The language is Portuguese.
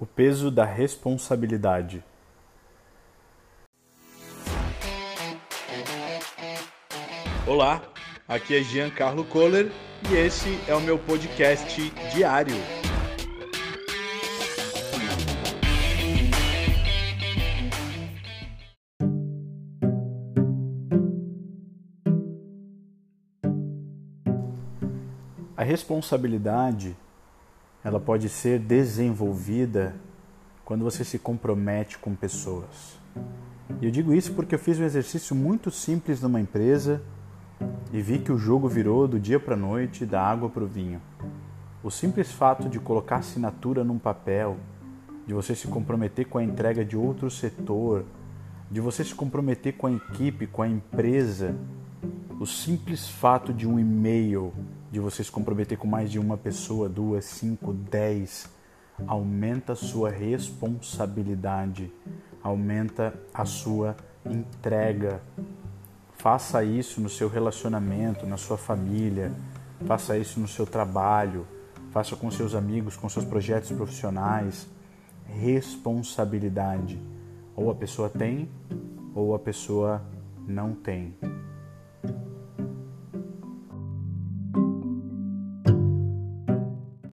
O peso da responsabilidade. Olá, aqui é Giancarlo Kohler e esse é o meu podcast diário. A responsabilidade ela pode ser desenvolvida quando você se compromete com pessoas. E eu digo isso porque eu fiz um exercício muito simples numa empresa e vi que o jogo virou do dia para a noite, da água para o vinho. O simples fato de colocar assinatura num papel, de você se comprometer com a entrega de outro setor, de você se comprometer com a equipe, com a empresa, o simples fato de um e-mail, de você se comprometer com mais de uma pessoa, duas, cinco, dez, aumenta a sua responsabilidade, aumenta a sua entrega. Faça isso no seu relacionamento, na sua família, faça isso no seu trabalho, faça com seus amigos, com seus projetos profissionais. Responsabilidade. Ou a pessoa tem, ou a pessoa não tem.